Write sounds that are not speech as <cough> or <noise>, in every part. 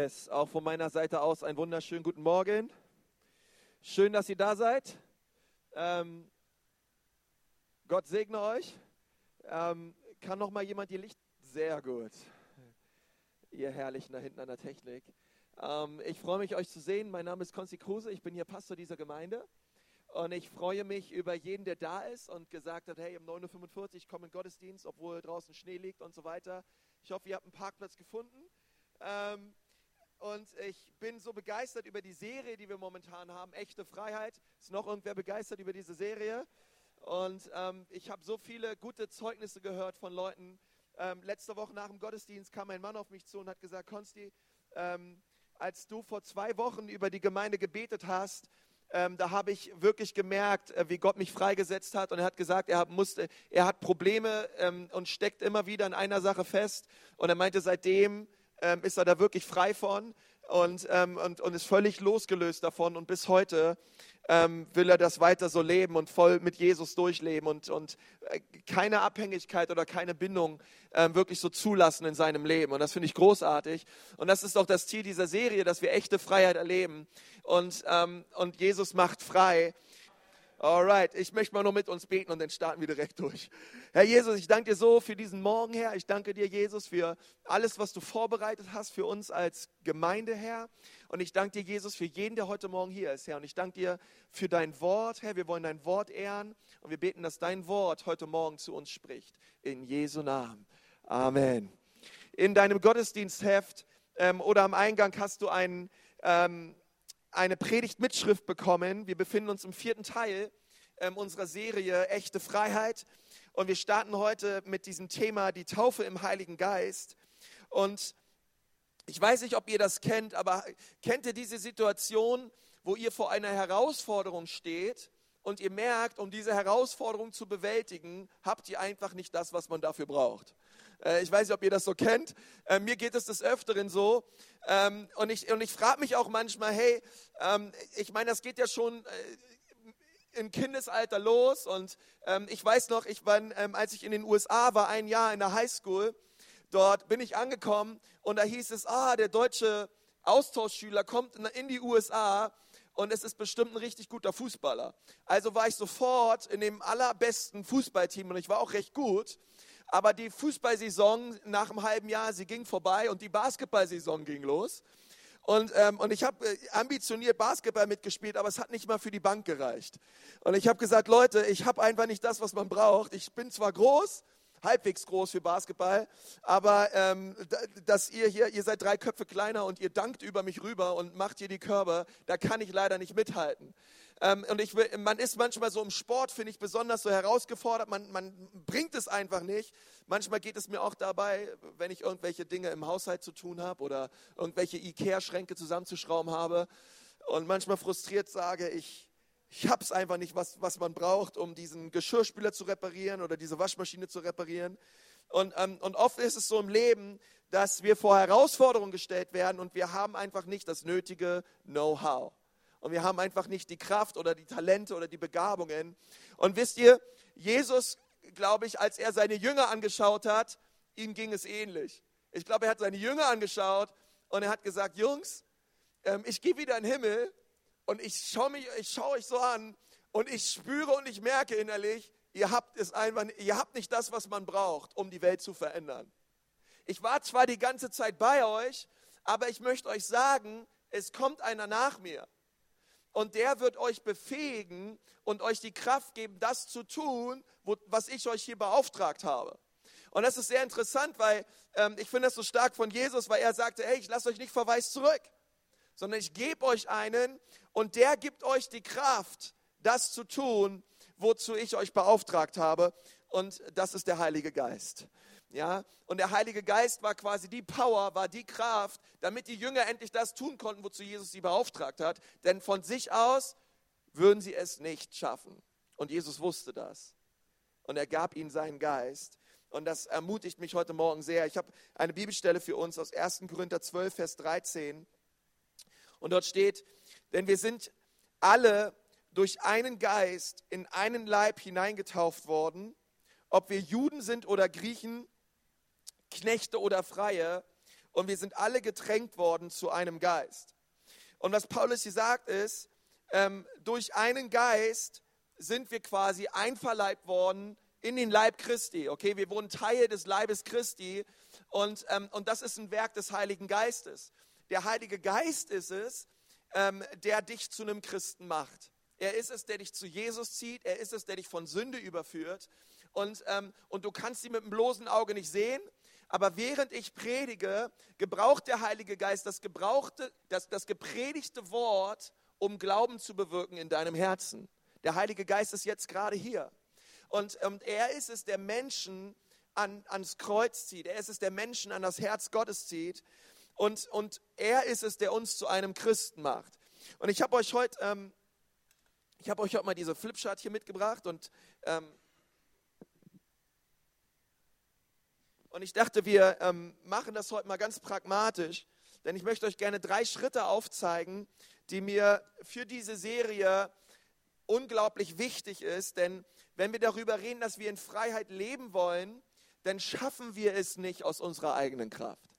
Yes, auch von meiner Seite aus einen wunderschönen guten Morgen. Schön, dass ihr da seid. Ähm, Gott segne euch. Ähm, kann noch mal jemand ihr Licht? Sehr gut. Ihr Herrlichen da hinten an der Technik. Ähm, ich freue mich, euch zu sehen. Mein Name ist Konsti Kruse. Ich bin hier Pastor dieser Gemeinde. Und ich freue mich über jeden, der da ist und gesagt hat, hey, um 9.45 Uhr komme in Gottesdienst, obwohl draußen Schnee liegt und so weiter. Ich hoffe, ihr habt einen Parkplatz gefunden. Ähm, und ich bin so begeistert über die Serie, die wir momentan haben, Echte Freiheit. Ist noch irgendwer begeistert über diese Serie? Und ähm, ich habe so viele gute Zeugnisse gehört von Leuten. Ähm, letzte Woche nach dem Gottesdienst kam ein Mann auf mich zu und hat gesagt, Konsti, ähm, als du vor zwei Wochen über die Gemeinde gebetet hast, ähm, da habe ich wirklich gemerkt, äh, wie Gott mich freigesetzt hat. Und er hat gesagt, er hat, musste, er hat Probleme ähm, und steckt immer wieder in einer Sache fest. Und er meinte, seitdem ähm, ist er da wirklich frei von und, ähm, und, und ist völlig losgelöst davon. Und bis heute ähm, will er das weiter so leben und voll mit Jesus durchleben und, und äh, keine Abhängigkeit oder keine Bindung ähm, wirklich so zulassen in seinem Leben. Und das finde ich großartig. Und das ist auch das Ziel dieser Serie, dass wir echte Freiheit erleben. Und, ähm, und Jesus macht frei. Alright, ich möchte mal nur mit uns beten und dann starten wir direkt durch. Herr Jesus, ich danke dir so für diesen Morgen, Herr. Ich danke dir, Jesus, für alles, was du vorbereitet hast für uns als Gemeinde, Herr. Und ich danke dir, Jesus, für jeden, der heute Morgen hier ist, Herr. Und ich danke dir für dein Wort, Herr. Wir wollen dein Wort ehren und wir beten, dass dein Wort heute Morgen zu uns spricht. In Jesu Namen. Amen. In deinem Gottesdienstheft ähm, oder am Eingang hast du einen. Ähm, eine Predigtmitschrift bekommen. Wir befinden uns im vierten Teil ähm, unserer Serie Echte Freiheit. Und wir starten heute mit diesem Thema die Taufe im Heiligen Geist. Und ich weiß nicht, ob ihr das kennt, aber kennt ihr diese Situation, wo ihr vor einer Herausforderung steht und ihr merkt, um diese Herausforderung zu bewältigen, habt ihr einfach nicht das, was man dafür braucht. Äh, ich weiß nicht, ob ihr das so kennt. Äh, mir geht es des Öfteren so. Ähm, und ich, und ich frage mich auch manchmal, hey, ähm, ich meine, das geht ja schon äh, im Kindesalter los. Und ähm, ich weiß noch, ich war, als ich in den USA war, ein Jahr in der Highschool, dort bin ich angekommen und da hieß es, ah, der deutsche Austauschschüler kommt in die USA und es ist bestimmt ein richtig guter Fußballer. Also war ich sofort in dem allerbesten Fußballteam und ich war auch recht gut. Aber die Fußballsaison nach einem halben Jahr, sie ging vorbei und die Basketballsaison ging los. Und, ähm, und ich habe äh, ambitioniert Basketball mitgespielt, aber es hat nicht mal für die Bank gereicht. Und ich habe gesagt, Leute, ich habe einfach nicht das, was man braucht. Ich bin zwar groß, halbwegs groß für Basketball, aber ähm, dass ihr hier, ihr seid drei Köpfe kleiner und ihr dankt über mich rüber und macht hier die Körbe, da kann ich leider nicht mithalten. Ähm, und ich, man ist manchmal so im Sport, finde ich, besonders so herausgefordert. Man, man bringt es einfach nicht. Manchmal geht es mir auch dabei, wenn ich irgendwelche Dinge im Haushalt zu tun habe oder irgendwelche Ikea-Schränke zusammenzuschrauben habe. Und manchmal frustriert sage ich, ich habe es einfach nicht, was, was man braucht, um diesen Geschirrspüler zu reparieren oder diese Waschmaschine zu reparieren. Und, ähm, und oft ist es so im Leben, dass wir vor Herausforderungen gestellt werden und wir haben einfach nicht das nötige Know-how und wir haben einfach nicht die Kraft oder die Talente oder die Begabungen. Und wisst ihr, Jesus, glaube ich, als er seine Jünger angeschaut hat, ihm ging es ähnlich. Ich glaube, er hat seine Jünger angeschaut und er hat gesagt, Jungs, ähm, ich gehe wieder in den Himmel und ich schaue schaue euch so an und ich spüre und ich merke innerlich, ihr habt es einfach, ihr habt nicht das, was man braucht, um die Welt zu verändern. Ich war zwar die ganze Zeit bei euch, aber ich möchte euch sagen, es kommt einer nach mir und der wird euch befähigen und euch die Kraft geben, das zu tun, wo, was ich euch hier beauftragt habe. Und das ist sehr interessant, weil ähm, ich finde das so stark von Jesus, weil er sagte, hey, ich lasse euch nicht verweist zurück, sondern ich gebe euch einen und der gibt euch die Kraft, das zu tun, wozu ich euch beauftragt habe. Und das ist der Heilige Geist. Ja, und der Heilige Geist war quasi die Power, war die Kraft, damit die Jünger endlich das tun konnten, wozu Jesus sie beauftragt hat. Denn von sich aus würden sie es nicht schaffen. Und Jesus wusste das. Und er gab ihnen seinen Geist. Und das ermutigt mich heute Morgen sehr. Ich habe eine Bibelstelle für uns aus 1. Korinther 12, Vers 13. Und dort steht, denn wir sind alle durch einen Geist in einen Leib hineingetauft worden, ob wir Juden sind oder Griechen, Knechte oder Freie, und wir sind alle getränkt worden zu einem Geist. Und was Paulus hier sagt ist, ähm, durch einen Geist sind wir quasi einverleibt worden in den Leib Christi. Okay, wir wurden Teil des Leibes Christi und, ähm, und das ist ein Werk des Heiligen Geistes. Der Heilige Geist ist es, ähm, der dich zu einem Christen macht. Er ist es, der dich zu Jesus zieht. Er ist es, der dich von Sünde überführt. Und, ähm, und du kannst sie mit dem bloßen Auge nicht sehen. Aber während ich predige, gebraucht der Heilige Geist das, gebrauchte, das, das gepredigte Wort, um Glauben zu bewirken in deinem Herzen. Der Heilige Geist ist jetzt gerade hier. Und, und er ist es, der Menschen an, ans Kreuz zieht. Er ist es, der Menschen an das Herz Gottes zieht. Und, und er ist es, der uns zu einem Christen macht. Und ich habe euch heute, ähm, ich habe euch heute mal diese Flipchart hier mitgebracht und ähm, und ich dachte, wir ähm, machen das heute mal ganz pragmatisch, denn ich möchte euch gerne drei Schritte aufzeigen, die mir für diese Serie unglaublich wichtig ist, denn wenn wir darüber reden, dass wir in Freiheit leben wollen, dann schaffen wir es nicht aus unserer eigenen Kraft.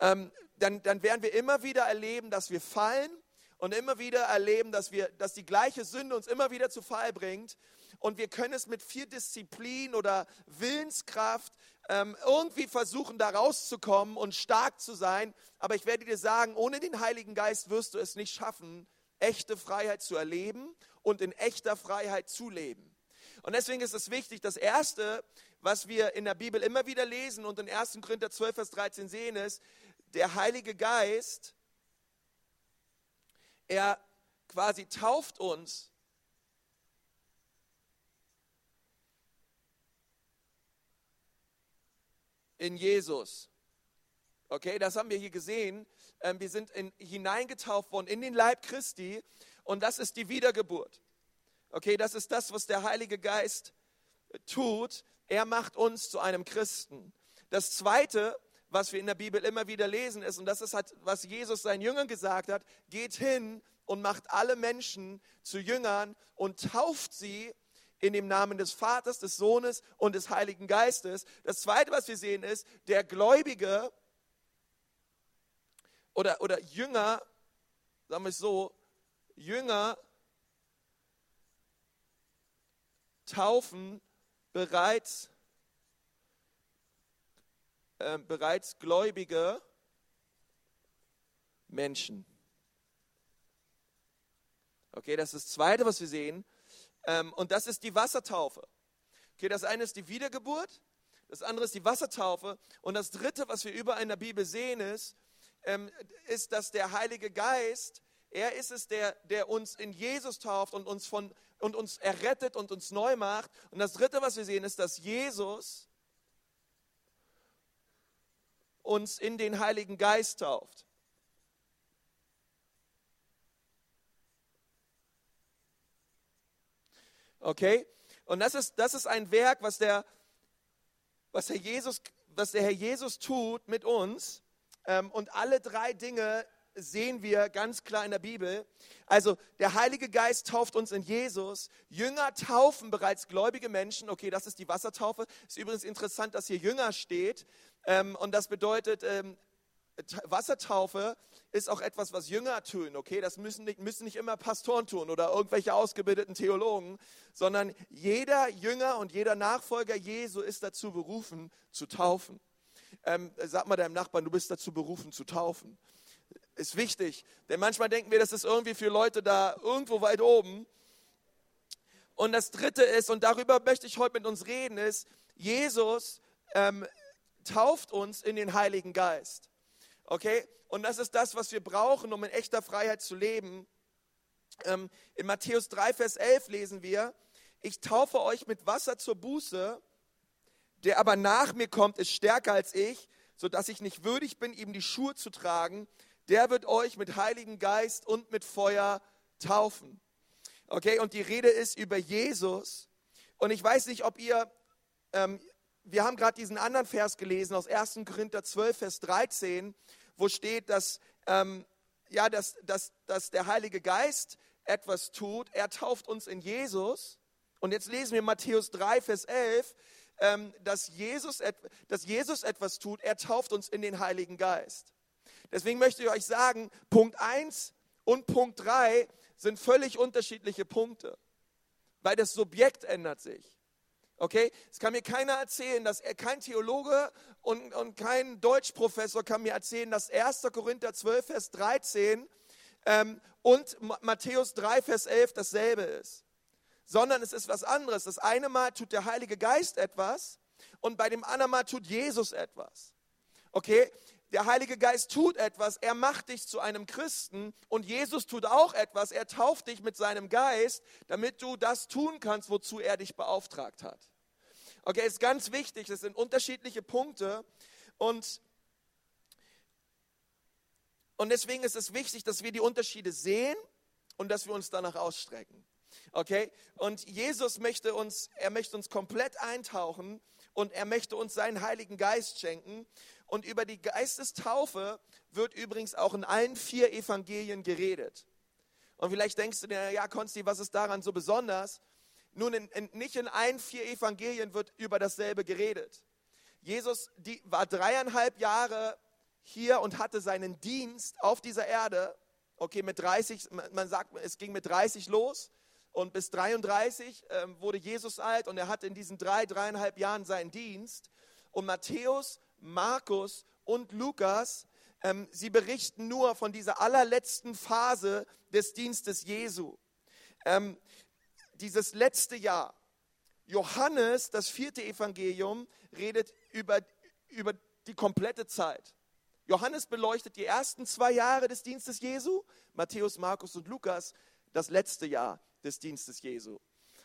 Ähm, dann, dann werden wir immer wieder erleben, dass wir fallen und immer wieder erleben, dass, wir, dass die gleiche Sünde uns immer wieder zu Fall bringt. Und wir können es mit viel Disziplin oder Willenskraft ähm, irgendwie versuchen, da rauszukommen und stark zu sein. Aber ich werde dir sagen, ohne den Heiligen Geist wirst du es nicht schaffen, echte Freiheit zu erleben und in echter Freiheit zu leben. Und deswegen ist es wichtig, das Erste, was wir in der Bibel immer wieder lesen und in 1. Korinther 12, Vers 13 sehen, ist, der Heilige Geist, er quasi tauft uns in Jesus. Okay, das haben wir hier gesehen. Ähm, wir sind in, hineingetauft worden in den Leib Christi und das ist die Wiedergeburt. Okay, das ist das, was der Heilige Geist tut. Er macht uns zu einem Christen. Das Zweite, was wir in der Bibel immer wieder lesen, ist, und das ist halt, was Jesus seinen Jüngern gesagt hat, geht hin und macht alle Menschen zu Jüngern und tauft sie in dem Namen des Vaters, des Sohnes und des Heiligen Geistes. Das Zweite, was wir sehen, ist, der Gläubige oder, oder Jünger, sagen wir es so, Jünger taufen bereits, äh, bereits gläubige Menschen. Okay, das ist das Zweite, was wir sehen. Ähm, und das ist die Wassertaufe. Okay, das eine ist die Wiedergeburt, das andere ist die Wassertaufe. Und das Dritte, was wir überall in der Bibel sehen, ist, ähm, ist, dass der Heilige Geist, er ist es, der, der uns in Jesus tauft und uns, von, und uns errettet und uns neu macht. Und das Dritte, was wir sehen, ist, dass Jesus uns in den Heiligen Geist tauft. Okay? Und das ist, das ist ein Werk, was der, was, der Jesus, was der Herr Jesus tut mit uns. Ähm, und alle drei Dinge sehen wir ganz klar in der Bibel. Also der Heilige Geist tauft uns in Jesus. Jünger taufen bereits gläubige Menschen. Okay, das ist die Wassertaufe. Ist übrigens interessant, dass hier Jünger steht. Ähm, und das bedeutet, ähm, Wassertaufe ist auch etwas, was Jünger tun, okay? Das müssen nicht, müssen nicht immer Pastoren tun oder irgendwelche ausgebildeten Theologen, sondern jeder Jünger und jeder Nachfolger Jesu ist dazu berufen, zu taufen. Ähm, sag mal deinem Nachbarn, du bist dazu berufen, zu taufen. Ist wichtig, denn manchmal denken wir, das ist irgendwie für Leute da irgendwo weit oben. Und das Dritte ist, und darüber möchte ich heute mit uns reden, ist, Jesus ähm, tauft uns in den Heiligen Geist. Okay? Und das ist das, was wir brauchen, um in echter Freiheit zu leben. Ähm, in Matthäus 3, Vers 11 lesen wir, ich taufe euch mit Wasser zur Buße, der aber nach mir kommt, ist stärker als ich, sodass ich nicht würdig bin, ihm die Schuhe zu tragen. Der wird euch mit Heiligen Geist und mit Feuer taufen. Okay, und die Rede ist über Jesus. Und ich weiß nicht, ob ihr, ähm, wir haben gerade diesen anderen Vers gelesen aus 1. Korinther 12, Vers 13, wo steht, dass, ähm, ja, dass, dass, dass der Heilige Geist etwas tut. Er tauft uns in Jesus. Und jetzt lesen wir Matthäus 3, Vers 11. ähm, dass, Jesus, dass Jesus etwas tut. Er tauft uns in den Heiligen Geist. Deswegen möchte ich euch sagen, Punkt 1 und Punkt 3 sind völlig unterschiedliche Punkte, weil das Subjekt ändert sich. Okay? Es kann mir keiner erzählen, dass er, kein Theologe und, und kein Deutschprofessor kann mir erzählen, dass 1. Korinther 12, Vers 13 ähm, und Matthäus 3, Vers 11 dasselbe ist. Sondern es ist was anderes. Das eine Mal tut der Heilige Geist etwas und bei dem anderen Mal tut Jesus etwas. Okay? Der Heilige Geist tut etwas, er macht dich zu einem Christen und Jesus tut auch etwas, er tauft dich mit seinem Geist, damit du das tun kannst, wozu er dich beauftragt hat. Okay, ist ganz wichtig, das sind unterschiedliche Punkte und, und deswegen ist es wichtig, dass wir die Unterschiede sehen und dass wir uns danach ausstrecken. Okay? Und Jesus möchte uns, er möchte uns komplett eintauchen und er möchte uns seinen Heiligen Geist schenken. Und über die Geistestaufe wird übrigens auch in allen vier Evangelien geredet. Und vielleicht denkst du dir, ja, Konsti, was ist daran so besonders? Nun, in, in, nicht in allen vier Evangelien wird über dasselbe geredet. Jesus die, war dreieinhalb Jahre hier und hatte seinen Dienst auf dieser Erde. Okay, mit 30, man sagt, es ging mit 30 los und bis 33 ähm, wurde Jesus alt und er hatte in diesen drei, dreieinhalb Jahren seinen Dienst. Und Matthäus Markus und Lukas, ähm, sie berichten nur von dieser allerletzten Phase des Dienstes Jesu. Ähm, dieses letzte Jahr. Johannes, das vierte Evangelium, redet über, über die komplette Zeit. Johannes beleuchtet die ersten zwei Jahre des Dienstes Jesu, Matthäus, Markus und Lukas das letzte Jahr des Dienstes Jesu.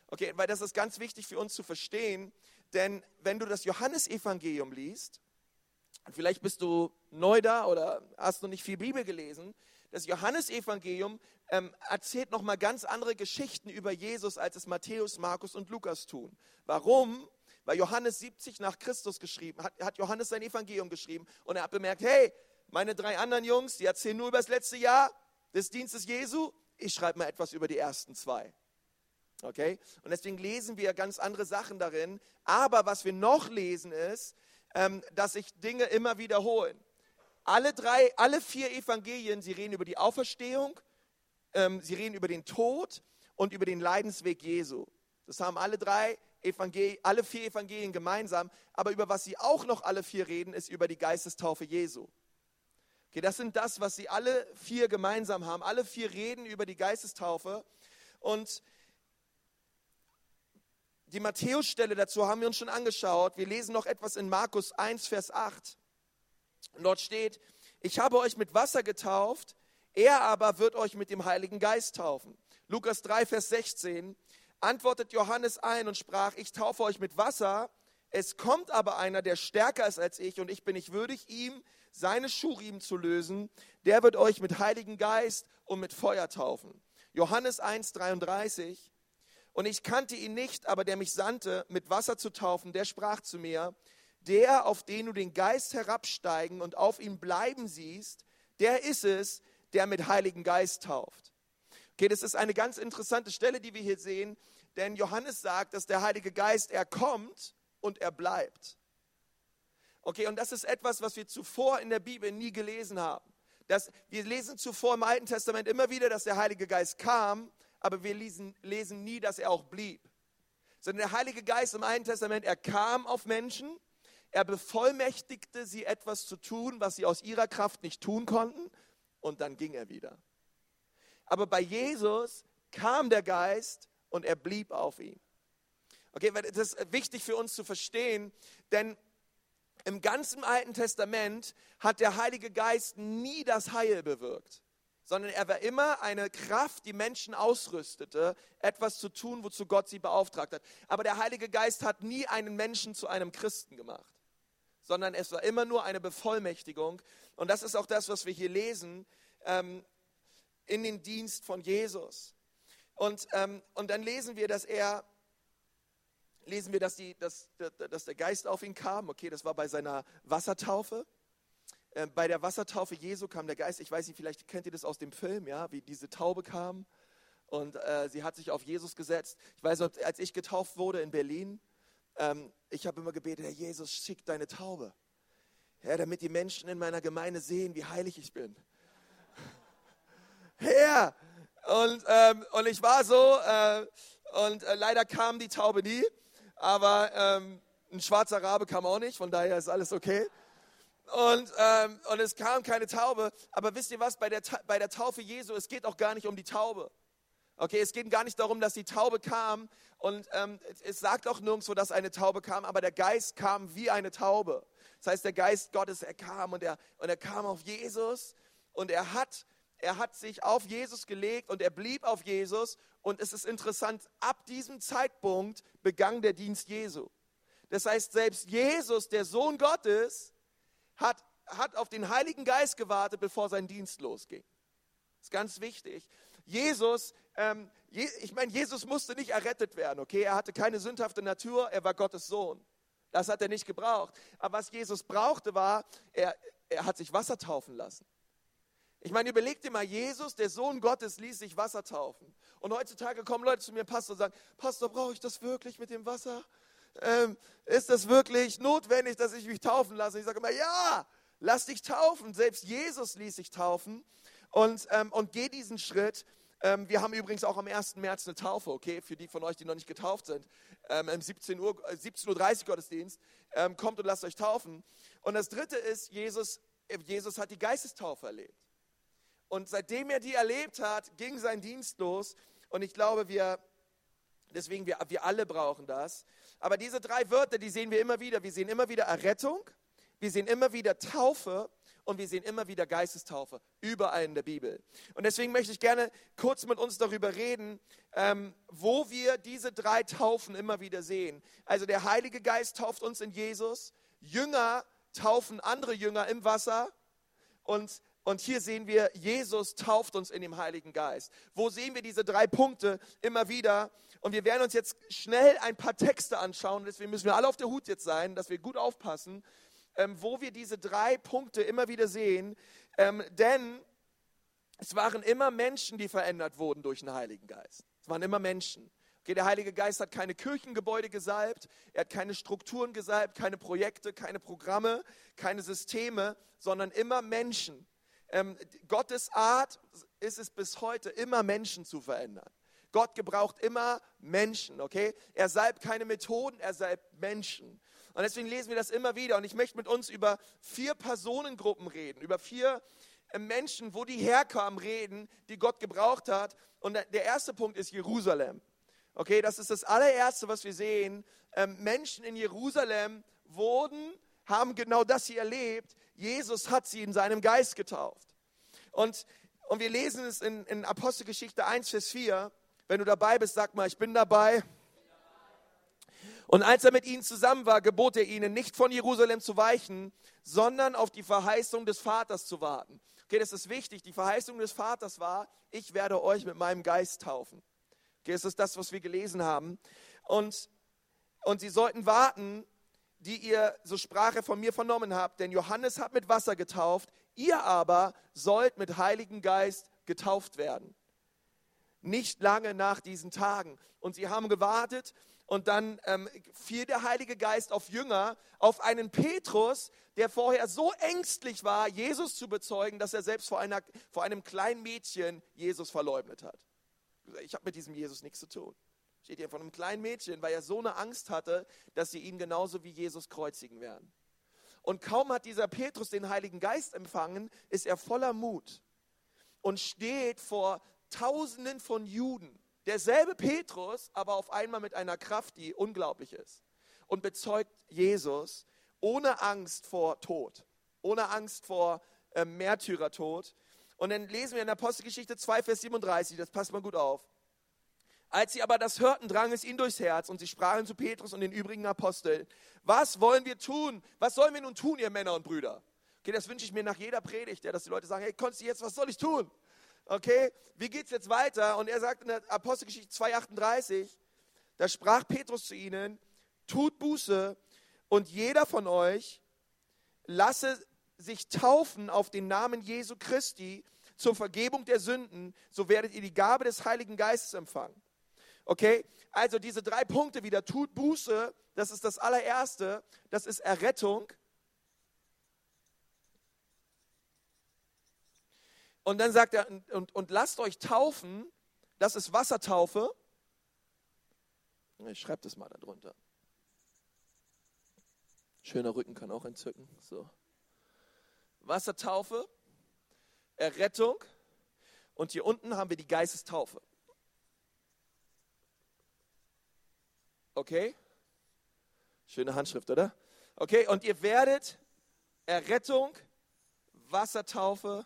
Okay, weil das ist ganz wichtig für uns zu verstehen, denn wenn du das Johannesevangelium liest, Vielleicht bist du neu da oder hast noch nicht viel Bibel gelesen. Das Johannesevangelium ähm, erzählt nochmal ganz andere Geschichten über Jesus, als es Matthäus, Markus und Lukas tun. Warum? Weil Johannes 70 nach Christus geschrieben hat, hat Johannes sein Evangelium geschrieben und er hat bemerkt, hey, meine drei anderen Jungs, die erzählen nur über das letzte Jahr des Dienstes Jesu. Ich schreibe mal etwas über die ersten zwei. Okay? Und deswegen lesen wir ganz andere Sachen darin. Aber was wir noch lesen ist, ähm, dass sich Dinge immer wiederholen. Alle drei, alle vier Evangelien, sie reden über die Auferstehung, ähm, sie reden über den Tod und über den Leidensweg Jesu. Das haben alle drei Evangelien, alle vier Evangelien gemeinsam. Aber über was sie auch noch alle vier reden, ist über die Geistestaufe Jesu. Okay, das sind das, was sie alle vier gemeinsam haben. Alle vier reden über die Geistestaufe. Und die Matthäus-Stelle dazu haben wir uns schon angeschaut. Wir lesen noch etwas in Markus 1, Vers 8. Und dort steht, ich habe euch mit Wasser getauft, er aber wird euch mit dem Heiligen Geist taufen. Lukas 3, Vers 16 antwortet Johannes ein und sprach, ich taufe euch mit Wasser, es kommt aber einer, der stärker ist als ich, und ich bin nicht würdig, ihm seine Schuhriemen zu lösen, der wird euch mit Heiligen Geist und mit Feuer taufen. Johannes 1, 33 und ich kannte ihn nicht, aber der mich sandte, mit Wasser zu taufen, der sprach zu mir, der, auf den du den Geist herabsteigen und auf ihm bleiben siehst, der ist es, der mit Heiligen Geist tauft. Okay, das ist eine ganz interessante Stelle, die wir hier sehen, denn Johannes sagt, dass der Heilige Geist, er kommt und er bleibt. Okay, und das ist etwas, was wir zuvor in der Bibel nie gelesen haben. Das, wir lesen zuvor im Alten Testament immer wieder, dass der Heilige Geist kam, aber wir lesen, lesen nie, dass er auch blieb. Sondern der Heilige Geist im Alten Testament, er kam auf Menschen, er bevollmächtigte sie etwas zu tun, was sie aus ihrer Kraft nicht tun konnten, und dann ging er wieder. Aber bei Jesus kam der Geist und er blieb auf ihm. Okay, das ist wichtig für uns zu verstehen, denn im ganzen Alten Testament hat der Heilige Geist nie das Heil bewirkt sondern er war immer eine Kraft, die Menschen ausrüstete, etwas zu tun, wozu Gott sie beauftragt hat. Aber der Heilige Geist hat nie einen Menschen zu einem Christen gemacht, sondern es war immer nur eine Bevollmächtigung. Und das ist auch das, was wir hier lesen ähm, in den Dienst von Jesus. Und, ähm, und dann lesen wir, dass er lesen wir, dass, die, dass, dass der Geist auf ihn kam. Okay, das war bei seiner Wassertaufe. Äh, bei der Wassertaufe Jesu kam der Geist, ich weiß nicht, vielleicht kennt ihr das aus dem Film, ja, wie diese Taube kam und äh, sie hat sich auf Jesus gesetzt. Ich weiß als ich getauft wurde in Berlin, ähm, ich habe immer gebetet, Herr Jesus, schick deine Taube. Herr, damit die Menschen in meiner Gemeinde sehen, wie heilig ich bin. <laughs> Herr, und, ähm, und ich war so, äh, und äh, leider kam die Taube nie, aber ähm, ein schwarzer Rabe kam auch nicht, von daher ist alles okay. Und, ähm, und es kam keine Taube. Aber wisst ihr was, bei der, bei der Taufe Jesu, es geht auch gar nicht um die Taube. Okay, es geht gar nicht darum, dass die Taube kam. Und ähm, es sagt auch nirgendwo, dass eine Taube kam, aber der Geist kam wie eine Taube. Das heißt, der Geist Gottes, er kam und er, und er kam auf Jesus und er hat, er hat sich auf Jesus gelegt und er blieb auf Jesus. Und es ist interessant, ab diesem Zeitpunkt begann der Dienst Jesu. Das heißt, selbst Jesus, der Sohn Gottes, hat, hat auf den Heiligen Geist gewartet, bevor sein Dienst losging. Das ist ganz wichtig. Jesus, ähm, Je, ich meine, Jesus musste nicht errettet werden, okay? Er hatte keine sündhafte Natur, er war Gottes Sohn. Das hat er nicht gebraucht. Aber was Jesus brauchte, war, er, er hat sich Wasser taufen lassen. Ich meine, überleg dir mal, Jesus, der Sohn Gottes, ließ sich Wasser taufen. Und heutzutage kommen Leute zu mir, Pastor, und sagen, Pastor, brauche ich das wirklich mit dem Wasser? Ähm, ist das wirklich notwendig, dass ich mich taufen lasse? Ich sage immer, ja, lass dich taufen. Selbst Jesus ließ sich taufen und, ähm, und geh diesen Schritt. Ähm, wir haben übrigens auch am 1. März eine Taufe, okay, für die von euch, die noch nicht getauft sind. Ähm, Im 17 Uhr, 17.30 Uhr Gottesdienst. Ähm, kommt und lasst euch taufen. Und das dritte ist, Jesus, äh, Jesus hat die Geistestaufe erlebt. Und seitdem er die erlebt hat, ging sein Dienst los. Und ich glaube, wir, deswegen, wir, wir alle brauchen das. Aber diese drei Wörter, die sehen wir immer wieder. Wir sehen immer wieder Errettung, wir sehen immer wieder Taufe und wir sehen immer wieder Geistestaufe, überall in der Bibel. Und deswegen möchte ich gerne kurz mit uns darüber reden, ähm, wo wir diese drei Taufen immer wieder sehen. Also der Heilige Geist tauft uns in Jesus, Jünger taufen andere Jünger im Wasser und und hier sehen wir, Jesus tauft uns in dem Heiligen Geist. Wo sehen wir diese drei Punkte immer wieder? Und wir werden uns jetzt schnell ein paar Texte anschauen. Deswegen müssen wir alle auf der Hut jetzt sein, dass wir gut aufpassen, ähm, wo wir diese drei Punkte immer wieder sehen. Ähm, denn es waren immer Menschen, die verändert wurden durch den Heiligen Geist. Es waren immer Menschen. Okay, der Heilige Geist hat keine Kirchengebäude gesalbt, er hat keine Strukturen gesalbt, keine Projekte, keine Programme, keine Systeme, sondern immer Menschen. Ähm, Gottes Art ist es bis heute, immer Menschen zu verändern. Gott gebraucht immer Menschen, okay? Er salbt keine Methoden, er salbt Menschen. Und deswegen lesen wir das immer wieder. Und ich möchte mit uns über vier Personengruppen reden, über vier äh, Menschen, wo die herkamen, reden, die Gott gebraucht hat. Und der erste Punkt ist Jerusalem. Okay, das ist das allererste, was wir sehen. Ähm, Menschen in Jerusalem wurden, haben genau das hier erlebt. Jesus hat sie in seinem Geist getauft. Und, und wir lesen es in, in Apostelgeschichte 1, Vers 4. Wenn du dabei bist, sag mal, ich bin dabei. Und als er mit ihnen zusammen war, gebot er ihnen, nicht von Jerusalem zu weichen, sondern auf die Verheißung des Vaters zu warten. Okay, das ist wichtig. Die Verheißung des Vaters war, ich werde euch mit meinem Geist taufen. Okay, das ist das, was wir gelesen haben. Und, und sie sollten warten, die ihr, so Sprache von mir vernommen habt, denn Johannes hat mit Wasser getauft, ihr aber sollt mit Heiligen Geist getauft werden nicht lange nach diesen Tagen. Und sie haben gewartet und dann ähm, fiel der Heilige Geist auf Jünger, auf einen Petrus, der vorher so ängstlich war, Jesus zu bezeugen, dass er selbst vor, einer, vor einem kleinen Mädchen Jesus verleugnet hat. Ich habe mit diesem Jesus nichts zu tun. Steht hier von einem kleinen Mädchen, weil er so eine Angst hatte, dass sie ihn genauso wie Jesus kreuzigen werden. Und kaum hat dieser Petrus den Heiligen Geist empfangen, ist er voller Mut und steht vor Tausenden von Juden. Derselbe Petrus, aber auf einmal mit einer Kraft, die unglaublich ist. Und bezeugt Jesus ohne Angst vor Tod, ohne Angst vor äh, Märtyrertod. Und dann lesen wir in Apostelgeschichte 2, Vers 37, das passt mal gut auf. Als sie aber das hörten, drang es ihnen durchs Herz und sie sprachen zu Petrus und den übrigen Aposteln, was wollen wir tun? Was sollen wir nun tun, ihr Männer und Brüder? Okay, das wünsche ich mir nach jeder Predigt, ja, dass die Leute sagen, hey, Konsti, jetzt, was soll ich tun? okay, wie geht es jetzt weiter? Und er sagt in der Apostelgeschichte 2,38, da sprach Petrus zu ihnen, tut Buße und jeder von euch lasse sich taufen auf den Namen Jesu Christi zur Vergebung der Sünden, so werdet ihr die Gabe des Heiligen Geistes empfangen. Okay, also diese drei Punkte wieder, tut Buße, das ist das allererste, das ist Errettung. Und dann sagt er, und, und lasst euch taufen, das ist Wassertaufe. Ich schreibe das mal darunter. Schöner Rücken kann auch entzücken. So. Wassertaufe, Errettung und hier unten haben wir die Geistestaufe. Okay? Schöne Handschrift, oder? Okay, und ihr werdet Errettung, Wassertaufe,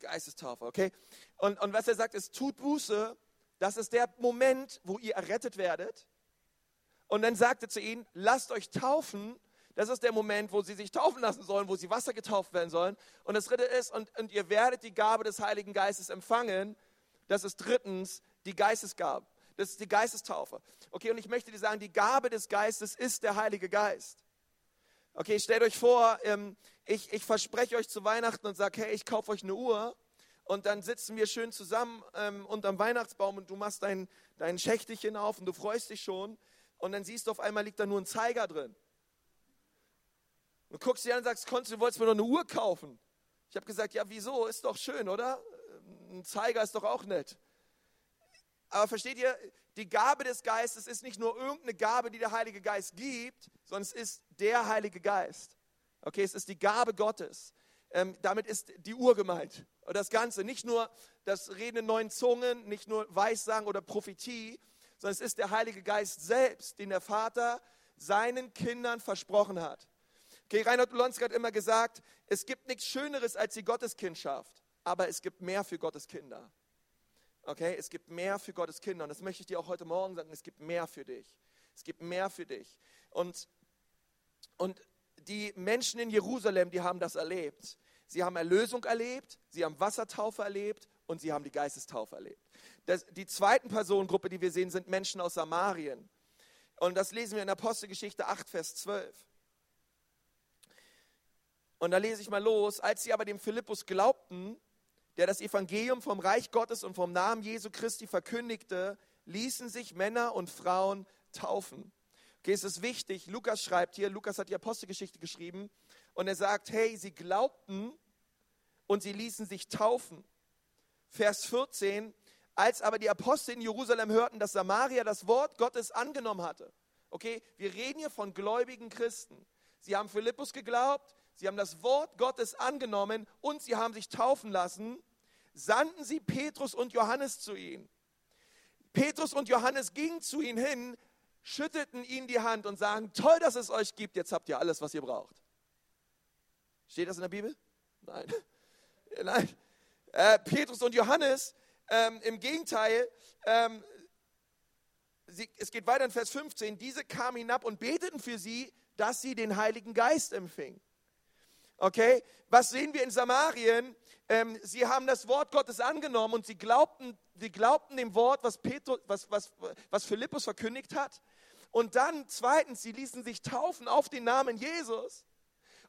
Geistestaufe, okay? Und, und was er sagt, ist, tut Buße, das ist der Moment, wo ihr errettet werdet. Und dann sagt er zu ihnen, lasst euch taufen, das ist der Moment, wo sie sich taufen lassen sollen, wo sie Wasser getauft werden sollen. Und das dritte ist, und, und ihr werdet die Gabe des Heiligen Geistes empfangen. Das ist drittens die Geistesgabe. Das ist die Geistestaufe. Okay, und ich möchte dir sagen, die Gabe des Geistes ist der Heilige Geist. Okay, stellt euch vor, ähm, ich, ich verspreche euch zu Weihnachten und sage, hey, ich kaufe euch eine Uhr. Und dann sitzen wir schön zusammen ähm, unterm Weihnachtsbaum und du machst dein, dein Schächtelchen auf und du freust dich schon. Und dann siehst du auf einmal liegt da nur ein Zeiger drin. Und guckst dir an und sagst, Konst, du wolltest mir noch eine Uhr kaufen. Ich habe gesagt, ja, wieso? Ist doch schön, oder? Ein Zeiger ist doch auch nett. Aber versteht ihr, die Gabe des Geistes ist nicht nur irgendeine Gabe, die der Heilige Geist gibt, sondern es ist der Heilige Geist. Okay, es ist die Gabe Gottes. Ähm, damit ist die Uhr gemeint. Und das Ganze, nicht nur das Reden in neuen Zungen, nicht nur Weissagen oder Prophetie, sondern es ist der Heilige Geist selbst, den der Vater seinen Kindern versprochen hat. Okay, Reinhard Ulonski hat immer gesagt, es gibt nichts Schöneres als die Gotteskindschaft, aber es gibt mehr für Gottes Kinder. Okay, es gibt mehr für Gottes Kinder und das möchte ich dir auch heute Morgen sagen, es gibt mehr für dich. Es gibt mehr für dich. Und, und die Menschen in Jerusalem, die haben das erlebt. Sie haben Erlösung erlebt, sie haben Wassertaufe erlebt und sie haben die Geistestaufe erlebt. Das, die zweiten Personengruppe, die wir sehen, sind Menschen aus Samarien. Und das lesen wir in Apostelgeschichte 8, Vers 12. Und da lese ich mal los. Als sie aber dem Philippus glaubten, der das Evangelium vom Reich Gottes und vom Namen Jesu Christi verkündigte, ließen sich Männer und Frauen taufen. Okay, es ist wichtig. Lukas schreibt hier, Lukas hat die Apostelgeschichte geschrieben und er sagt, hey, sie glaubten und sie ließen sich taufen. Vers 14, als aber die Apostel in Jerusalem hörten, dass Samaria das Wort Gottes angenommen hatte. Okay, wir reden hier von gläubigen Christen. Sie haben Philippus geglaubt, sie haben das Wort Gottes angenommen und sie haben sich taufen lassen, sandten sie Petrus und Johannes zu ihnen. Petrus und Johannes gingen zu ihnen hin, schüttelten ihnen die Hand und sagen, toll, dass es euch gibt, jetzt habt ihr alles, was ihr braucht. Steht das in der Bibel? Nein. <laughs> Nein. Äh, Petrus und Johannes, ähm, im Gegenteil, ähm, sie, es geht weiter in Vers 15, diese kamen hinab und beteten für sie, dass sie den Heiligen Geist empfingen. Okay, was sehen wir in Samarien? Ähm, sie haben das Wort Gottes angenommen und sie glaubten, sie glaubten dem Wort, was, Petrus, was, was, was Philippus verkündigt hat. Und dann zweitens, sie ließen sich taufen auf den Namen Jesus.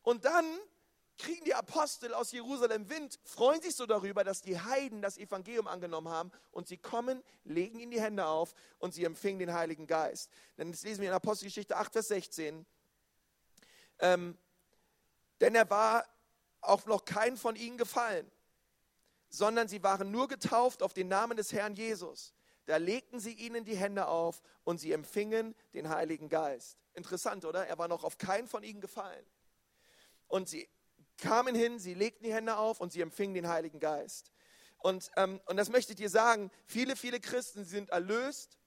Und dann kriegen die Apostel aus Jerusalem Wind, freuen sich so darüber, dass die Heiden das Evangelium angenommen haben und sie kommen, legen ihnen die Hände auf und sie empfingen den Heiligen Geist. Denn das lesen wir in Apostelgeschichte 8, Vers 16. Ähm, denn er war auch noch kein von ihnen gefallen, sondern sie waren nur getauft auf den Namen des Herrn Jesus. Da legten sie ihnen die Hände auf und sie empfingen den Heiligen Geist. Interessant, oder? Er war noch auf keinen von ihnen gefallen. Und sie kamen hin, sie legten die Hände auf und sie empfingen den Heiligen Geist. Und, ähm, und das möchte ich dir sagen, viele, viele Christen sind erlöst,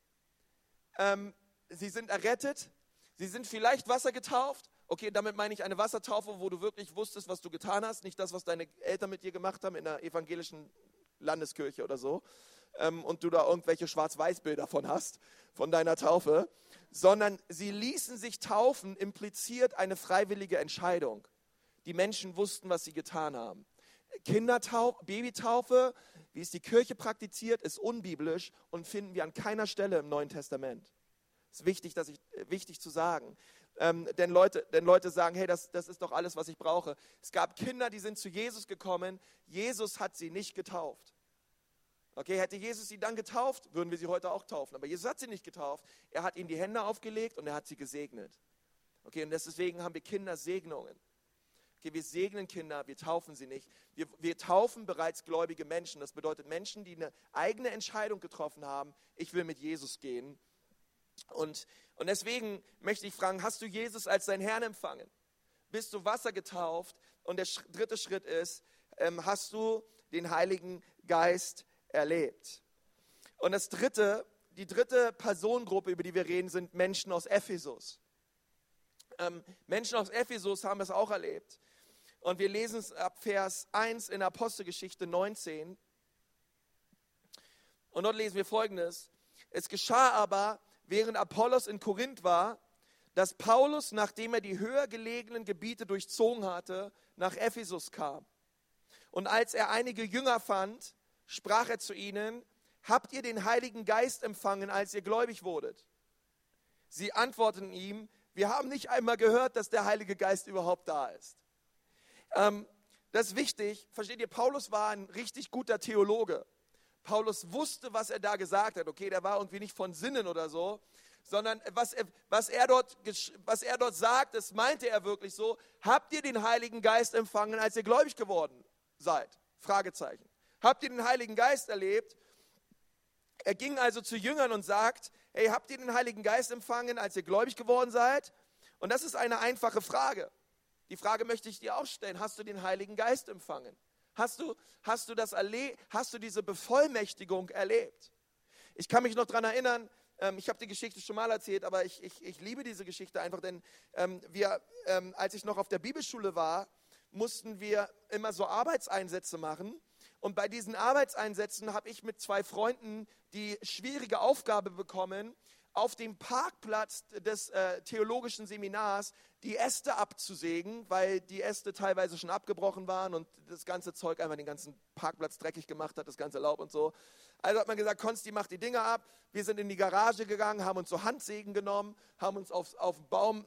ähm, sie sind errettet, sie sind vielleicht Wasser getauft, Okay, damit meine ich eine Wassertaufe, wo du wirklich wusstest, was du getan hast, nicht das, was deine Eltern mit dir gemacht haben in der evangelischen Landeskirche oder so, ähm, und du da irgendwelche Schwarz-Weiß-Bilder von hast, von deiner Taufe, sondern sie ließen sich taufen, impliziert eine freiwillige Entscheidung. Die Menschen wussten, was sie getan haben. Kindertaufe, Babytaufe, wie es die Kirche praktiziert, ist unbiblisch und finden wir an keiner Stelle im Neuen Testament. Ist wichtig, dass ich, wichtig zu sagen. Ähm, denn, Leute, denn Leute sagen, hey, das, das ist doch alles, was ich brauche. Es gab Kinder, die sind zu Jesus gekommen. Jesus hat sie nicht getauft. Okay, hätte Jesus sie dann getauft, würden wir sie heute auch taufen. Aber Jesus hat sie nicht getauft. Er hat ihnen die Hände aufgelegt und er hat sie gesegnet. Okay, und deswegen haben wir Kindersegnungen. Okay, wir segnen Kinder, wir taufen sie nicht. Wir, wir taufen bereits gläubige Menschen. Das bedeutet Menschen, die eine eigene Entscheidung getroffen haben. Ich will mit Jesus gehen. Und, und deswegen möchte ich fragen, hast du Jesus als dein Herrn empfangen? Bist du Wasser getauft? Und der dritte Schritt ist, ähm, hast du den Heiligen Geist erlebt? Und das dritte, die dritte Personengruppe, über die wir reden, sind Menschen aus Ephesus. Ähm, Menschen aus Ephesus haben es auch erlebt. Und wir lesen es ab Vers 1 in Apostelgeschichte 19. Und dort lesen wir folgendes. Es geschah aber, während Apollos in Korinth war, dass Paulus, nachdem er die höher gelegenen Gebiete durchzogen hatte, nach Ephesus kam. Und als er einige Jünger fand, sprach er zu ihnen, habt ihr den Heiligen Geist empfangen, als ihr gläubig wurdet? Sie antworteten ihm, wir haben nicht einmal gehört, dass der Heilige Geist überhaupt da ist. Ähm, das ist wichtig. Versteht ihr, Paulus war ein richtig guter Theologe. Paulus wusste, was er da gesagt hat. Okay, der war irgendwie nicht von Sinnen oder so, sondern was er, was er, dort, was er dort sagt, das meinte er wirklich so. Habt ihr den Heiligen Geist empfangen, als ihr gläubig geworden seid? Fragezeichen. Habt ihr den Heiligen Geist erlebt? Er ging also zu Jüngern und sagt, hey, habt ihr den Heiligen Geist empfangen, als ihr gläubig geworden seid? Und das ist eine einfache Frage. Die Frage möchte ich dir auch stellen. Hast du den Heiligen Geist empfangen? Hast du, hast du, das hast du diese Bevollmächtigung erlebt? Ich kann mich noch daran erinnern, ähm, ich habe die Geschichte schon mal erzählt, aber ich, ich, ich liebe diese Geschichte einfach, denn ähm, wir, ähm, als ich noch auf der Bibelschule war, mussten wir immer so Arbeitseinsätze machen. Und bei diesen Arbeitseinsätzen habe ich mit zwei Freunden die schwierige Aufgabe bekommen, auf dem Parkplatz des äh, theologischen Seminars die Äste abzusägen, weil die Äste teilweise schon abgebrochen waren und das ganze Zeug einfach den ganzen Parkplatz dreckig gemacht hat, das ganze Laub und so. Also hat man gesagt, Konsti macht die Dinger ab. Wir sind in die Garage gegangen, haben uns so Handsägen genommen, haben uns auf, auf, den Baum,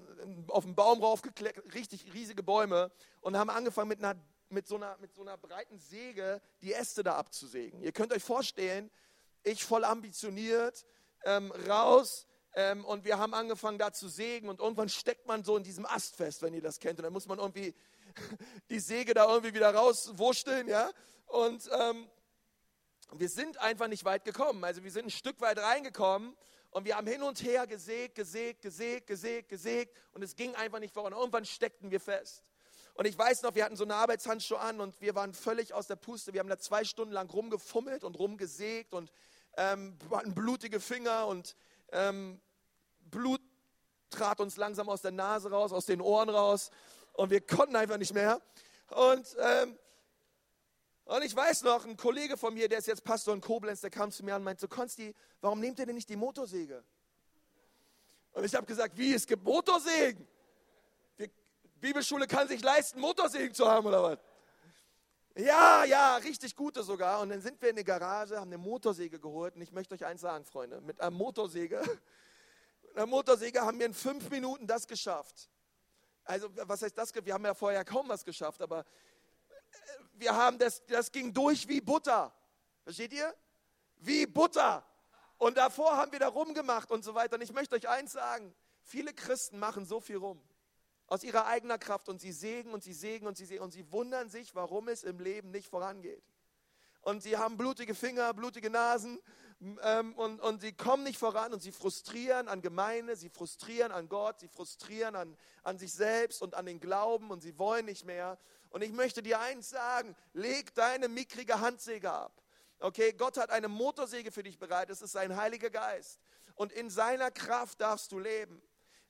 auf den Baum raufgekleckert, richtig riesige Bäume und haben angefangen mit einer, mit, so einer, mit so einer breiten Säge die Äste da abzusägen. Ihr könnt euch vorstellen, ich voll ambitioniert, ähm, raus ähm, und wir haben angefangen da zu sägen und irgendwann steckt man so in diesem Ast fest, wenn ihr das kennt und dann muss man irgendwie <laughs> die Säge da irgendwie wieder rauswurschteln, ja, und ähm, wir sind einfach nicht weit gekommen, also wir sind ein Stück weit reingekommen und wir haben hin und her gesägt, gesägt, gesägt, gesägt, gesägt und es ging einfach nicht voran. Irgendwann steckten wir fest. Und ich weiß noch, wir hatten so eine Arbeitshandschuhe an und wir waren völlig aus der Puste. Wir haben da zwei Stunden lang rumgefummelt und rumgesägt und ähm, hatten blutige Finger und ähm, Blut trat uns langsam aus der Nase raus, aus den Ohren raus und wir konnten einfach nicht mehr. Und, ähm, und ich weiß noch, ein Kollege von mir, der ist jetzt Pastor in Koblenz, der kam zu mir und meinte so, Konsti, warum nehmt ihr denn nicht die Motorsäge? Und ich habe gesagt, wie, es gibt Motorsägen? Die Bibelschule kann sich leisten, Motorsägen zu haben oder was? Ja, ja, richtig gute sogar. Und dann sind wir in die Garage, haben eine Motorsäge geholt. Und ich möchte euch eins sagen, Freunde, mit einer Motorsäge, <laughs> mit einer Motorsäge haben wir in fünf Minuten das geschafft. Also, was heißt das? Wir haben ja vorher kaum was geschafft, aber äh, wir haben das, das ging durch wie Butter. Versteht ihr? Wie Butter. Und davor haben wir da rumgemacht und so weiter. Und ich möchte euch eins sagen, viele Christen machen so viel rum aus ihrer eigenen Kraft und sie sägen und sie sägen und sie sägen und sie wundern sich, warum es im Leben nicht vorangeht. Und sie haben blutige Finger, blutige Nasen ähm, und, und sie kommen nicht voran und sie frustrieren an Gemeinde, sie frustrieren an Gott, sie frustrieren an, an sich selbst und an den Glauben und sie wollen nicht mehr. Und ich möchte dir eins sagen, leg deine mickrige Handsäge ab. Okay, Gott hat eine Motorsäge für dich bereit, es ist sein Heiliger Geist. Und in seiner Kraft darfst du leben.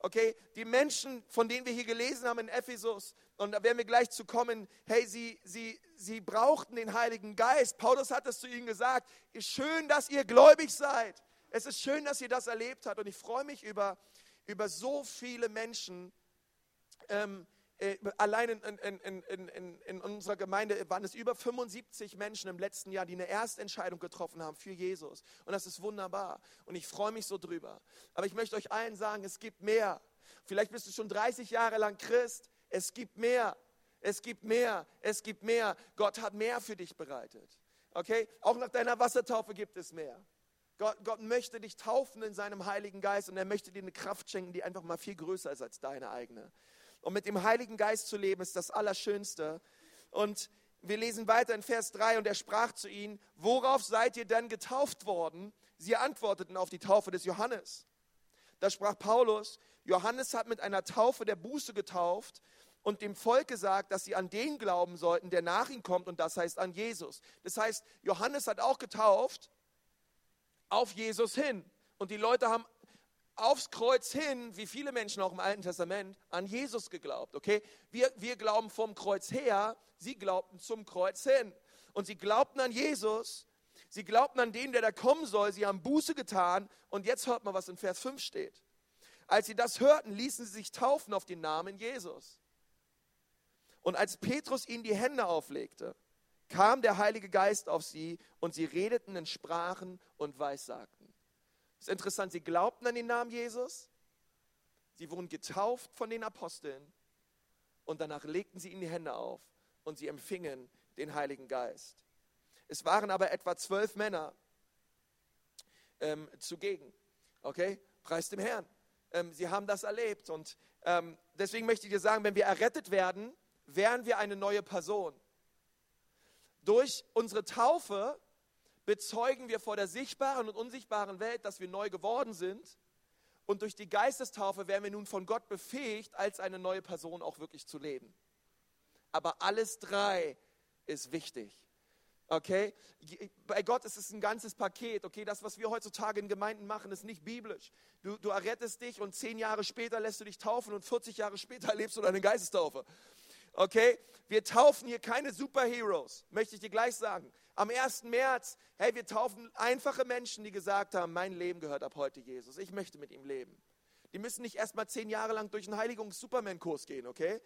Okay, die Menschen, von denen wir hier gelesen haben in Ephesus, und da werden wir gleich zu kommen, hey, sie, sie, sie brauchten den Heiligen Geist. Paulus hat es zu ihnen gesagt, ist schön, dass ihr gläubig seid. Es ist schön, dass ihr das erlebt habt. Und ich freue mich über, über so viele Menschen, ähm, äh, allein in, in, in, in, in unserer Gemeinde waren es über 75 Menschen im letzten Jahr, die eine Erstentscheidung getroffen haben für Jesus. Und das ist wunderbar. Und ich freue mich so drüber. Aber ich möchte euch allen sagen, es gibt mehr. Vielleicht bist du schon 30 Jahre lang Christ. Es gibt mehr. Es gibt mehr. Es gibt mehr. Gott hat mehr für dich bereitet. Okay? Auch nach deiner Wassertaufe gibt es mehr. Gott, Gott möchte dich taufen in seinem Heiligen Geist und er möchte dir eine Kraft schenken, die einfach mal viel größer ist als deine eigene. Und mit dem Heiligen Geist zu leben ist das Allerschönste. Und wir lesen weiter in Vers 3 und er sprach zu ihnen, worauf seid ihr denn getauft worden? Sie antworteten auf die Taufe des Johannes. Da sprach Paulus, Johannes hat mit einer Taufe der Buße getauft und dem Volk gesagt, dass sie an den glauben sollten, der nach ihm kommt und das heißt an Jesus. Das heißt, Johannes hat auch getauft auf Jesus hin. Und die Leute haben aufs Kreuz hin, wie viele Menschen auch im Alten Testament, an Jesus geglaubt. Okay? Wir, wir glauben vom Kreuz her, sie glaubten zum Kreuz hin. Und sie glaubten an Jesus, sie glaubten an den, der da kommen soll, sie haben Buße getan. Und jetzt hört mal, was in Vers 5 steht. Als sie das hörten, ließen sie sich taufen auf den Namen Jesus. Und als Petrus ihnen die Hände auflegte, kam der Heilige Geist auf sie und sie redeten in Sprachen und Weissagten. Ist interessant, sie glaubten an den Namen Jesus, sie wurden getauft von den Aposteln und danach legten sie ihnen die Hände auf und sie empfingen den Heiligen Geist. Es waren aber etwa zwölf Männer ähm, zugegen. Okay? Preis dem Herrn. Ähm, sie haben das erlebt und ähm, deswegen möchte ich dir sagen, wenn wir errettet werden, wären wir eine neue Person. Durch unsere Taufe bezeugen wir vor der sichtbaren und unsichtbaren Welt, dass wir neu geworden sind. Und durch die Geistestaufe werden wir nun von Gott befähigt, als eine neue Person auch wirklich zu leben. Aber alles drei ist wichtig. Okay? Bei Gott ist es ein ganzes Paket. Okay, das, was wir heutzutage in Gemeinden machen, ist nicht biblisch. Du, du errettest dich und zehn Jahre später lässt du dich taufen und 40 Jahre später <laughs> erlebst du deine Geistestaufe. Okay? Wir taufen hier keine Superheroes, möchte ich dir gleich sagen. Am 1. März, hey, wir taufen einfache Menschen, die gesagt haben, mein Leben gehört ab heute Jesus. Ich möchte mit ihm leben. Die müssen nicht erst mal zehn Jahre lang durch einen Heiligungs-Superman-Kurs gehen, okay?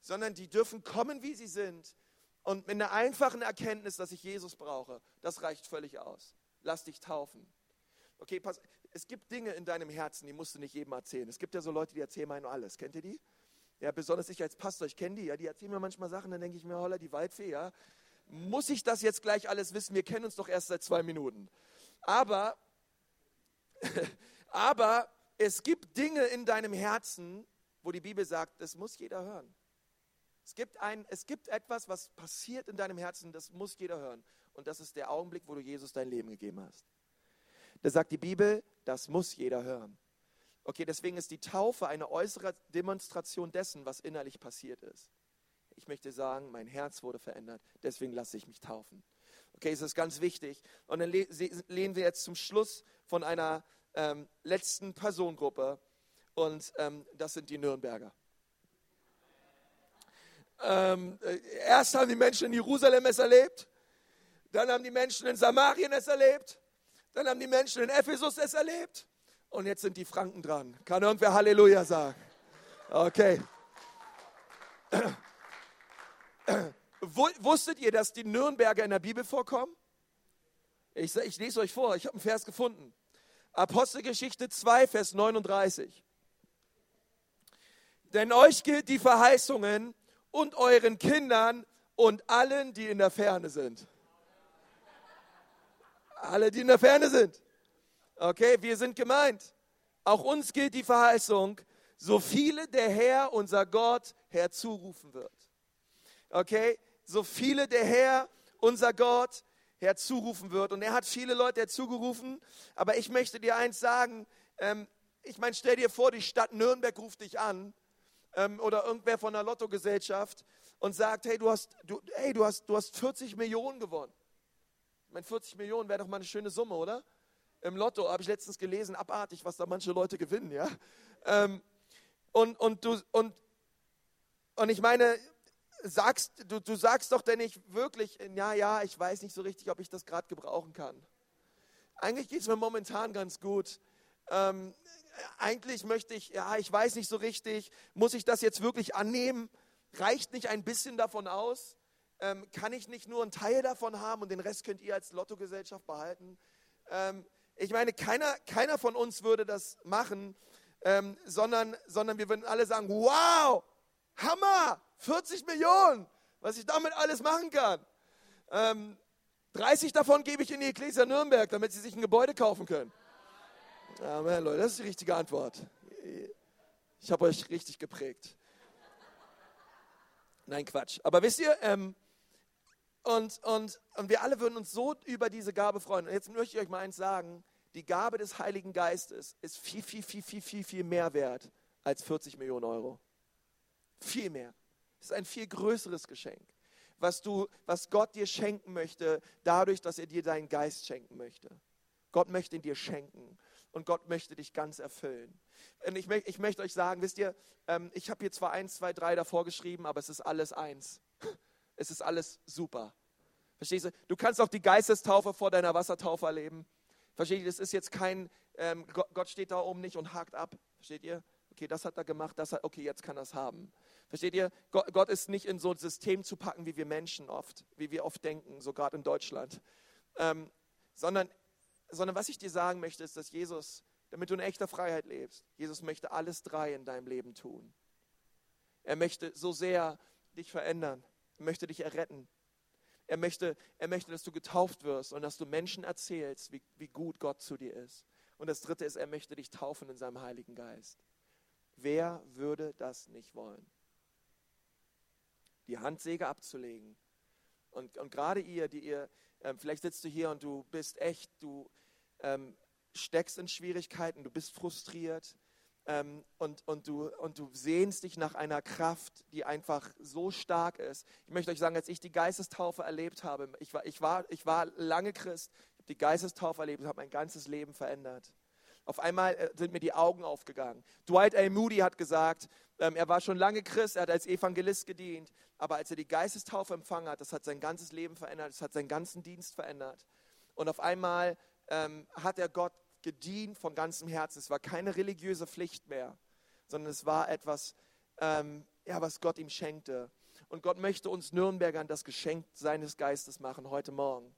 Sondern die dürfen kommen, wie sie sind. Und mit einer einfachen Erkenntnis, dass ich Jesus brauche, das reicht völlig aus. Lass dich taufen. Okay, pass, es gibt Dinge in deinem Herzen, die musst du nicht jedem erzählen. Es gibt ja so Leute, die erzählen nur alles. Kennt ihr die? Ja, besonders ich als Pastor, ich kenne die, ja, die erzählen mir manchmal Sachen, dann denke ich mir, holla, die Waldfee, ja. Muss ich das jetzt gleich alles wissen? Wir kennen uns doch erst seit zwei Minuten. Aber, <laughs> aber es gibt Dinge in deinem Herzen, wo die Bibel sagt, das muss jeder hören. Es gibt, ein, es gibt etwas, was passiert in deinem Herzen, das muss jeder hören. Und das ist der Augenblick, wo du Jesus dein Leben gegeben hast. Da sagt die Bibel, das muss jeder hören. Okay, deswegen ist die Taufe eine äußere Demonstration dessen, was innerlich passiert ist. Ich möchte sagen, mein Herz wurde verändert, deswegen lasse ich mich taufen. Okay, es ist ganz wichtig. Und dann lehnen wir jetzt zum Schluss von einer ähm, letzten Personengruppe und ähm, das sind die Nürnberger. Ähm, äh, erst haben die Menschen in Jerusalem es erlebt, dann haben die Menschen in Samarien es erlebt, dann haben die Menschen in Ephesus es erlebt und jetzt sind die Franken dran. Kann irgendwer Halleluja sagen? Okay. Wusstet ihr, dass die Nürnberger in der Bibel vorkommen? Ich, ich lese euch vor, ich habe einen Vers gefunden. Apostelgeschichte 2, Vers 39. Denn euch gilt die Verheißungen und euren Kindern und allen, die in der Ferne sind. Alle, die in der Ferne sind. Okay, wir sind gemeint. Auch uns gilt die Verheißung, so viele der Herr, unser Gott, herzurufen wird. Okay, so viele der Herr, unser Gott, herzurufen wird. Und er hat viele Leute herzugerufen. Aber ich möchte dir eins sagen. Ähm, ich meine, stell dir vor, die Stadt Nürnberg ruft dich an ähm, oder irgendwer von der Lottogesellschaft und sagt, hey, du hast, du, hey, du hast, du hast 40 Millionen gewonnen. Ich meine, 40 Millionen wäre doch mal eine schöne Summe, oder? im Lotto, habe ich letztens gelesen, abartig, was da manche Leute gewinnen, ja. Ähm, und, und, du, und, und ich meine, sagst, du, du sagst doch denn nicht wirklich, ja, ja, ich weiß nicht so richtig, ob ich das gerade gebrauchen kann. Eigentlich geht es mir momentan ganz gut. Ähm, eigentlich möchte ich, ja, ich weiß nicht so richtig, muss ich das jetzt wirklich annehmen? Reicht nicht ein bisschen davon aus? Ähm, kann ich nicht nur einen Teil davon haben und den Rest könnt ihr als Lottogesellschaft behalten? Ähm, ich meine, keiner, keiner von uns würde das machen, ähm, sondern, sondern wir würden alle sagen, wow, Hammer, 40 Millionen, was ich damit alles machen kann. Ähm, 30 davon gebe ich in die Ecclesia Nürnberg, damit sie sich ein Gebäude kaufen können. Amen, Leute, das ist die richtige Antwort. Ich habe euch richtig geprägt. Nein, Quatsch. Aber wisst ihr, ähm, und, und, und wir alle würden uns so über diese Gabe freuen. Und jetzt möchte ich euch mal eins sagen. Die Gabe des Heiligen Geistes ist viel, viel, viel, viel, viel, viel mehr wert als 40 Millionen Euro. Viel mehr. Es ist ein viel größeres Geschenk, was, du, was Gott dir schenken möchte, dadurch, dass er dir deinen Geist schenken möchte. Gott möchte ihn dir schenken und Gott möchte dich ganz erfüllen. Und ich, ich möchte euch sagen, wisst ihr, ähm, ich habe hier zwar eins, zwei, drei davor geschrieben, aber es ist alles eins. <laughs> Es ist alles super. Verstehst du? Du kannst auch die Geistestaufe vor deiner Wassertaufe erleben. Versteht ihr? Das ist jetzt kein, ähm, Gott steht da oben nicht und hakt ab. Versteht ihr? Okay, das hat er gemacht, das hat, okay, jetzt kann er es haben. Versteht ihr? Gott, Gott, ist nicht in so ein System zu packen, wie wir Menschen oft, wie wir oft denken, so gerade in Deutschland. Ähm, sondern, sondern was ich dir sagen möchte, ist, dass Jesus, damit du in echter Freiheit lebst, Jesus möchte alles drei in deinem Leben tun. Er möchte so sehr dich verändern. Er möchte dich erretten. Er möchte, er möchte, dass du getauft wirst und dass du Menschen erzählst, wie, wie gut Gott zu dir ist. Und das Dritte ist, er möchte dich taufen in seinem Heiligen Geist. Wer würde das nicht wollen? Die Handsäge abzulegen. Und, und gerade ihr, die ihr, ähm, vielleicht sitzt du hier und du bist echt, du ähm, steckst in Schwierigkeiten, du bist frustriert, ähm, und, und, du, und du sehnst dich nach einer Kraft, die einfach so stark ist. Ich möchte euch sagen, als ich die Geistestaufe erlebt habe, ich war, ich war, ich war lange Christ, ich habe die Geistestaufe erlebt, habe mein ganzes Leben verändert. Auf einmal äh, sind mir die Augen aufgegangen. Dwight A. Moody hat gesagt, ähm, er war schon lange Christ, er hat als Evangelist gedient, aber als er die Geistestaufe empfangen hat, das hat sein ganzes Leben verändert, das hat seinen ganzen Dienst verändert. Und auf einmal ähm, hat er Gott gedient von ganzem Herzen. Es war keine religiöse Pflicht mehr, sondern es war etwas, ähm, ja, was Gott ihm schenkte. Und Gott möchte uns Nürnbergern das Geschenk seines Geistes machen heute Morgen.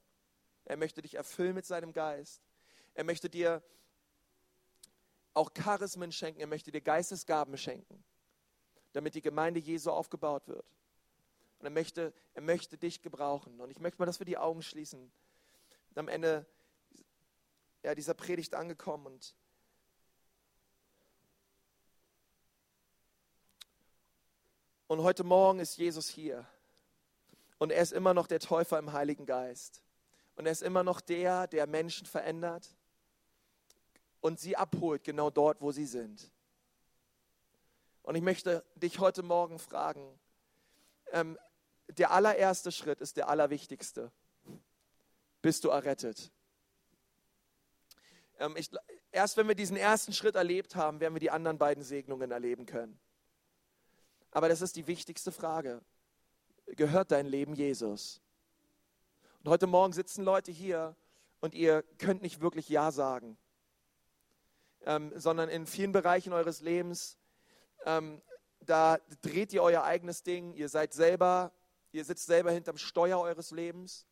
Er möchte dich erfüllen mit seinem Geist. Er möchte dir auch Charismen schenken. Er möchte dir Geistesgaben schenken, damit die Gemeinde Jesu aufgebaut wird. Und er möchte, er möchte dich gebrauchen. Und ich möchte mal, dass wir die Augen schließen. Und am Ende ja, dieser Predigt angekommen und Und heute Morgen ist Jesus hier. Und er ist immer noch der Täufer im Heiligen Geist. Und er ist immer noch der, der Menschen verändert und sie abholt, genau dort, wo sie sind. Und ich möchte dich heute Morgen fragen, ähm, der allererste Schritt ist der allerwichtigste. Bist du errettet? Ähm, ich, erst wenn wir diesen ersten Schritt erlebt haben, werden wir die anderen beiden Segnungen erleben können. Aber das ist die wichtigste Frage. Gehört dein Leben Jesus? Und heute Morgen sitzen Leute hier und ihr könnt nicht wirklich Ja sagen, ähm, sondern in vielen Bereichen eures Lebens, ähm, da dreht ihr euer eigenes Ding, ihr seid selber, ihr sitzt selber hinterm Steuer eures Lebens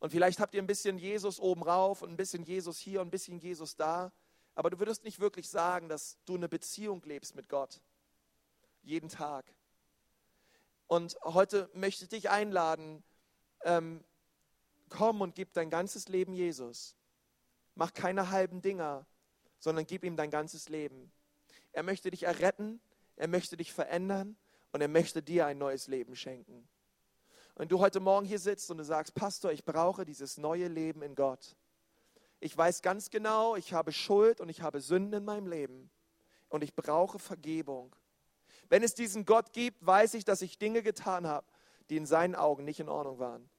und vielleicht habt ihr ein bisschen Jesus oben rauf und ein bisschen Jesus hier und ein bisschen Jesus da. Aber du würdest nicht wirklich sagen, dass du eine Beziehung lebst mit Gott. Jeden Tag. Und heute möchte ich dich einladen, ähm, komm und gib dein ganzes Leben Jesus. Mach keine halben Dinger, sondern gib ihm dein ganzes Leben. Er möchte dich erretten, er möchte dich verändern und er möchte dir ein neues Leben schenken. Wenn du heute Morgen hier sitzt und du sagst, Pastor, ich brauche dieses neue Leben in Gott. Ich weiß ganz genau, ich habe Schuld und ich habe Sünden in meinem Leben und ich brauche Vergebung. Wenn es diesen Gott gibt, weiß ich, dass ich Dinge getan habe, die in seinen Augen nicht in Ordnung waren.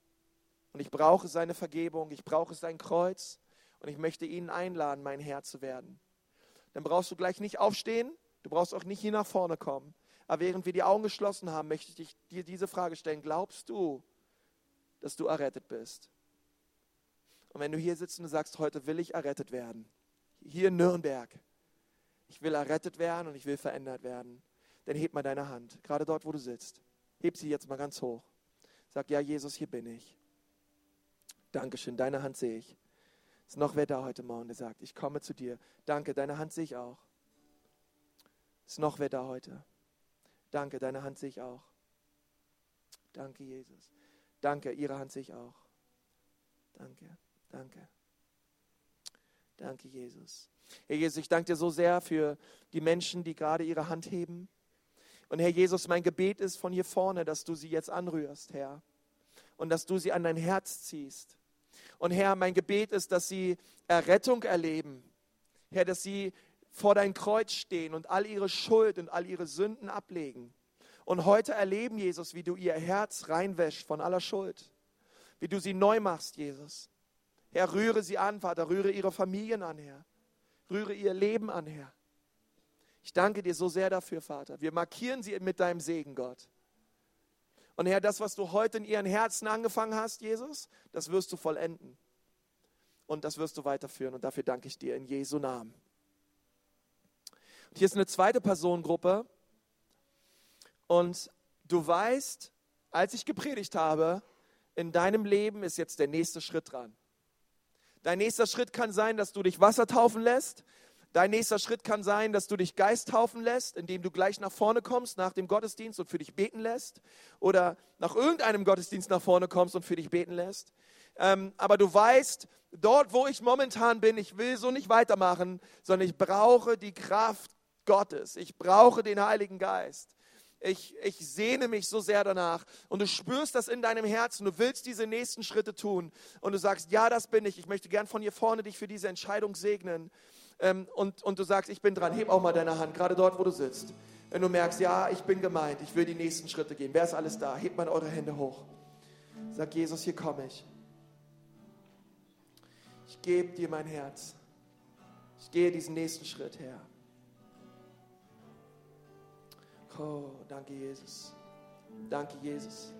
Und ich brauche seine Vergebung, ich brauche sein Kreuz und ich möchte ihn einladen, mein Herr zu werden. Dann brauchst du gleich nicht aufstehen, du brauchst auch nicht hier nach vorne kommen. Aber während wir die Augen geschlossen haben, möchte ich dir diese Frage stellen. Glaubst du, dass du errettet bist? Und wenn du hier sitzt und sagst, heute will ich errettet werden, hier in Nürnberg, ich will errettet werden und ich will verändert werden, dann heb mal deine Hand, gerade dort, wo du sitzt. Heb sie jetzt mal ganz hoch. Sag, ja, Jesus, hier bin ich. Dankeschön, deine Hand sehe ich. Ist noch wer da heute Morgen, der sagt, ich komme zu dir. Danke, deine Hand sehe ich auch. Ist noch wer da heute? Danke, deine Hand sehe ich auch. Danke, Jesus. Danke, ihre Hand sehe ich auch. Danke, danke. Danke, Jesus. Herr Jesus, ich danke dir so sehr für die Menschen, die gerade ihre Hand heben. Und Herr Jesus, mein Gebet ist von hier vorne, dass du sie jetzt anrührst, Herr. Und dass du sie an dein Herz ziehst. Und Herr, mein Gebet ist, dass sie Errettung erleben. Herr, dass sie vor dein Kreuz stehen und all ihre Schuld und all ihre Sünden ablegen. Und heute erleben, Jesus, wie du ihr Herz reinwäscht von aller Schuld. Wie du sie neu machst, Jesus. Herr, rühre sie an, Vater, rühre ihre Familien an, Herr. Rühre ihr Leben an, Herr. Ich danke dir so sehr dafür, Vater. Wir markieren sie mit deinem Segen, Gott. Und Herr, das, was du heute in ihren Herzen angefangen hast, Jesus, das wirst du vollenden. Und das wirst du weiterführen. Und dafür danke ich dir in Jesu Namen. Und hier ist eine zweite Personengruppe. Und du weißt, als ich gepredigt habe, in deinem Leben ist jetzt der nächste Schritt dran. Dein nächster Schritt kann sein, dass du dich Wasser taufen lässt. Dein nächster Schritt kann sein, dass du dich Geist taufen lässt, indem du gleich nach vorne kommst nach dem Gottesdienst und für dich beten lässt. Oder nach irgendeinem Gottesdienst nach vorne kommst und für dich beten lässt. Ähm, aber du weißt, dort, wo ich momentan bin, ich will so nicht weitermachen, sondern ich brauche die Kraft Gottes. Ich brauche den Heiligen Geist ich, ich sehne mich so sehr danach. Und du spürst das in deinem Herzen. Du willst diese nächsten Schritte tun. Und du sagst, ja, das bin ich. Ich möchte gern von hier vorne dich für diese Entscheidung segnen. Ähm, und, und du sagst, ich bin dran. Heb auch mal deine Hand, gerade dort, wo du sitzt. Wenn du merkst, ja, ich bin gemeint, ich will die nächsten Schritte gehen. Wer ist alles da? Hebt mal eure Hände hoch. Sag, Jesus, hier komme ich. Ich gebe dir mein Herz. Ich gehe diesen nächsten Schritt her. Oh, danke Jesus. Danke Jesus.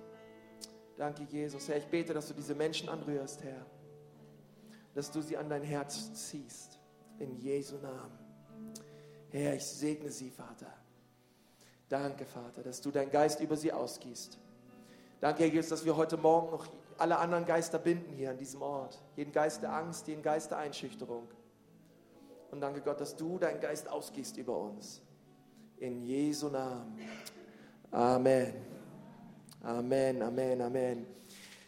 Danke Jesus. Herr, ich bete, dass du diese Menschen anrührst, Herr. Dass du sie an dein Herz ziehst. In Jesu Namen. Herr, ich segne sie, Vater. Danke, Vater, dass du deinen Geist über sie ausgießt. Danke, Herr Jesus, dass wir heute Morgen noch alle anderen Geister binden hier an diesem Ort. Jeden Geist der Angst, jeden Geist der Einschüchterung. Und danke Gott, dass du deinen Geist ausgießt über uns. In Jesu Namen. Amen. Amen, Amen, Amen.